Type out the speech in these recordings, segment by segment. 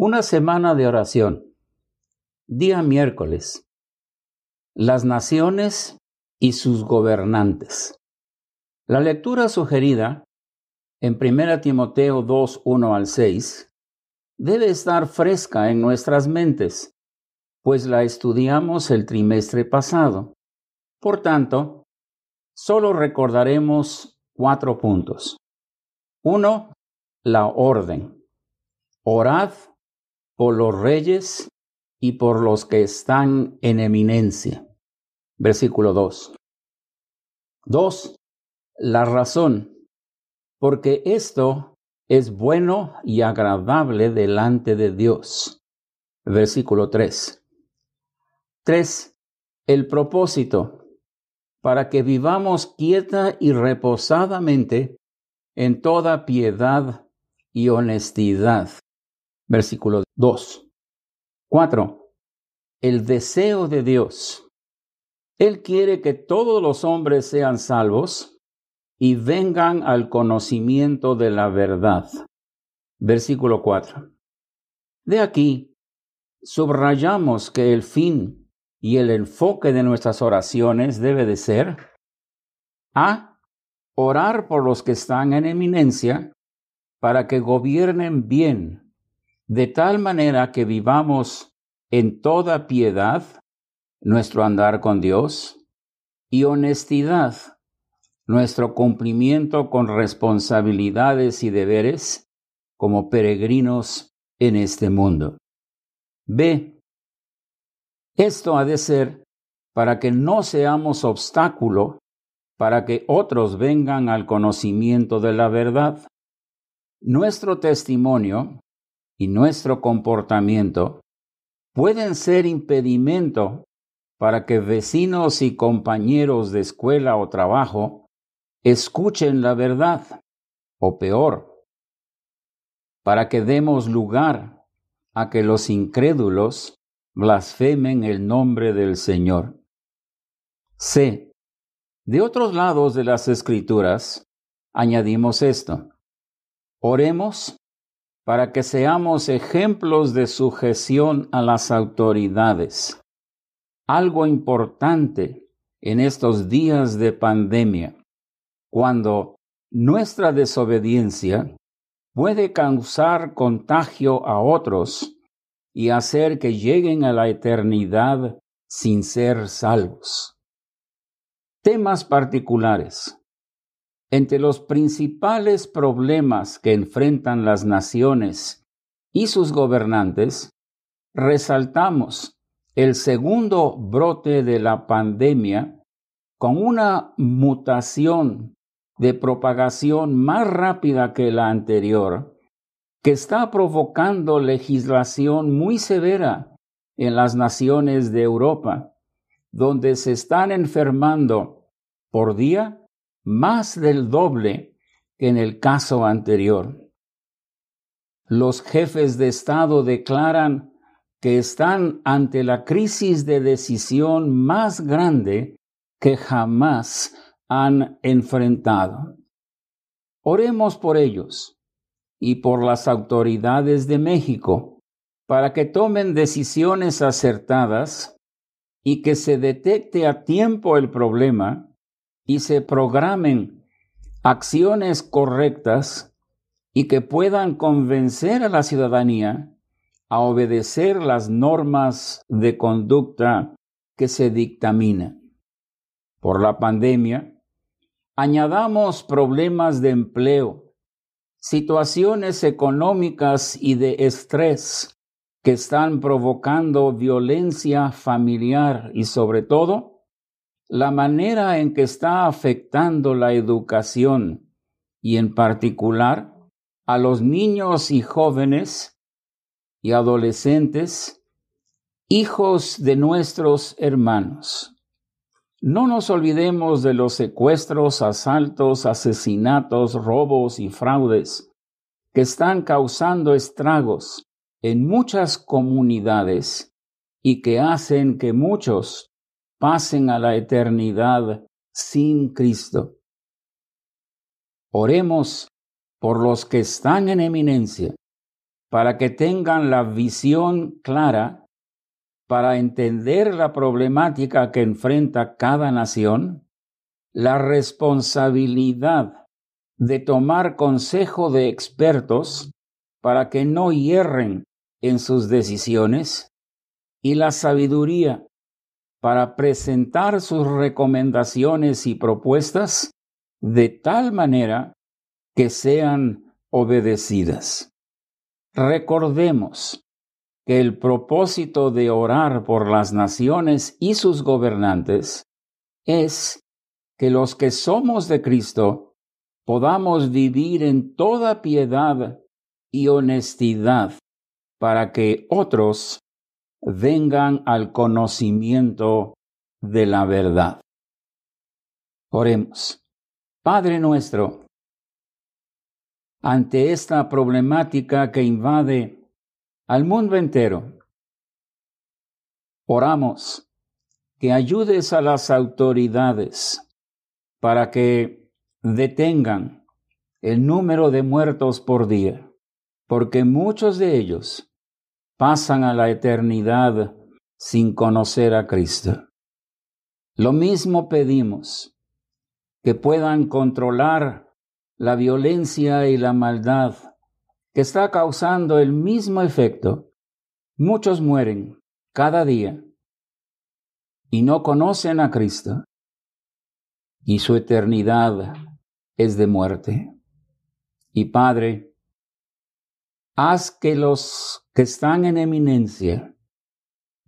Una semana de oración. Día miércoles. Las naciones y sus gobernantes. La lectura sugerida en 1 Timoteo 2, 1 al 6 debe estar fresca en nuestras mentes, pues la estudiamos el trimestre pasado. Por tanto, solo recordaremos cuatro puntos. Uno, la orden. Orad por los reyes y por los que están en eminencia. Versículo 2. 2. La razón, porque esto es bueno y agradable delante de Dios. Versículo 3. 3. El propósito, para que vivamos quieta y reposadamente en toda piedad y honestidad versículo 2. 4. El deseo de Dios. Él quiere que todos los hombres sean salvos y vengan al conocimiento de la verdad. Versículo 4. De aquí, subrayamos que el fin y el enfoque de nuestras oraciones debe de ser a. Orar por los que están en eminencia para que gobiernen bien de tal manera que vivamos en toda piedad nuestro andar con Dios y honestidad nuestro cumplimiento con responsabilidades y deberes como peregrinos en este mundo. B. Esto ha de ser para que no seamos obstáculo para que otros vengan al conocimiento de la verdad. Nuestro testimonio y nuestro comportamiento pueden ser impedimento para que vecinos y compañeros de escuela o trabajo escuchen la verdad, o peor, para que demos lugar a que los incrédulos blasfemen el nombre del Señor. C. De otros lados de las Escrituras, añadimos esto. Oremos para que seamos ejemplos de sujeción a las autoridades. Algo importante en estos días de pandemia, cuando nuestra desobediencia puede causar contagio a otros y hacer que lleguen a la eternidad sin ser salvos. Temas particulares. Entre los principales problemas que enfrentan las naciones y sus gobernantes, resaltamos el segundo brote de la pandemia con una mutación de propagación más rápida que la anterior, que está provocando legislación muy severa en las naciones de Europa, donde se están enfermando por día más del doble que en el caso anterior. Los jefes de Estado declaran que están ante la crisis de decisión más grande que jamás han enfrentado. Oremos por ellos y por las autoridades de México para que tomen decisiones acertadas y que se detecte a tiempo el problema y se programen acciones correctas y que puedan convencer a la ciudadanía a obedecer las normas de conducta que se dictaminan. Por la pandemia, añadamos problemas de empleo, situaciones económicas y de estrés que están provocando violencia familiar y sobre todo la manera en que está afectando la educación y en particular a los niños y jóvenes y adolescentes, hijos de nuestros hermanos. No nos olvidemos de los secuestros, asaltos, asesinatos, robos y fraudes que están causando estragos en muchas comunidades y que hacen que muchos pasen a la eternidad sin Cristo. Oremos por los que están en eminencia para que tengan la visión clara para entender la problemática que enfrenta cada nación, la responsabilidad de tomar consejo de expertos para que no hierren en sus decisiones y la sabiduría para presentar sus recomendaciones y propuestas de tal manera que sean obedecidas. Recordemos que el propósito de orar por las naciones y sus gobernantes es que los que somos de Cristo podamos vivir en toda piedad y honestidad para que otros vengan al conocimiento de la verdad. Oremos. Padre nuestro, ante esta problemática que invade al mundo entero, oramos que ayudes a las autoridades para que detengan el número de muertos por día, porque muchos de ellos pasan a la eternidad sin conocer a Cristo. Lo mismo pedimos, que puedan controlar la violencia y la maldad que está causando el mismo efecto. Muchos mueren cada día y no conocen a Cristo y su eternidad es de muerte. Y Padre, haz que los que están en eminencia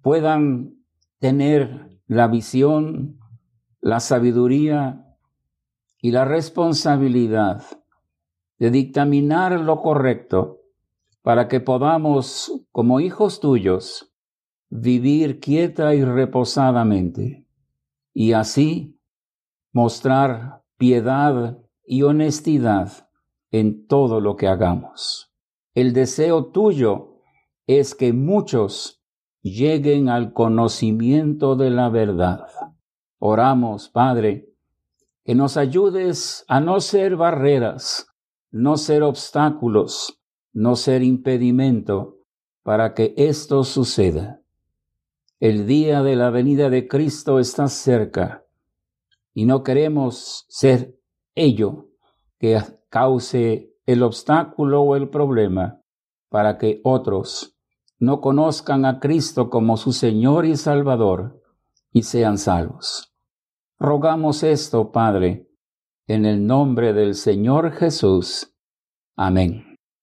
puedan tener la visión, la sabiduría y la responsabilidad de dictaminar lo correcto para que podamos, como hijos tuyos, vivir quieta y reposadamente y así mostrar piedad y honestidad en todo lo que hagamos. El deseo tuyo es que muchos lleguen al conocimiento de la verdad. Oramos, Padre, que nos ayudes a no ser barreras, no ser obstáculos, no ser impedimento para que esto suceda. El día de la venida de Cristo está cerca y no queremos ser ello que cause el obstáculo o el problema para que otros no conozcan a Cristo como su Señor y Salvador y sean salvos. Rogamos esto, Padre, en el nombre del Señor Jesús. Amén.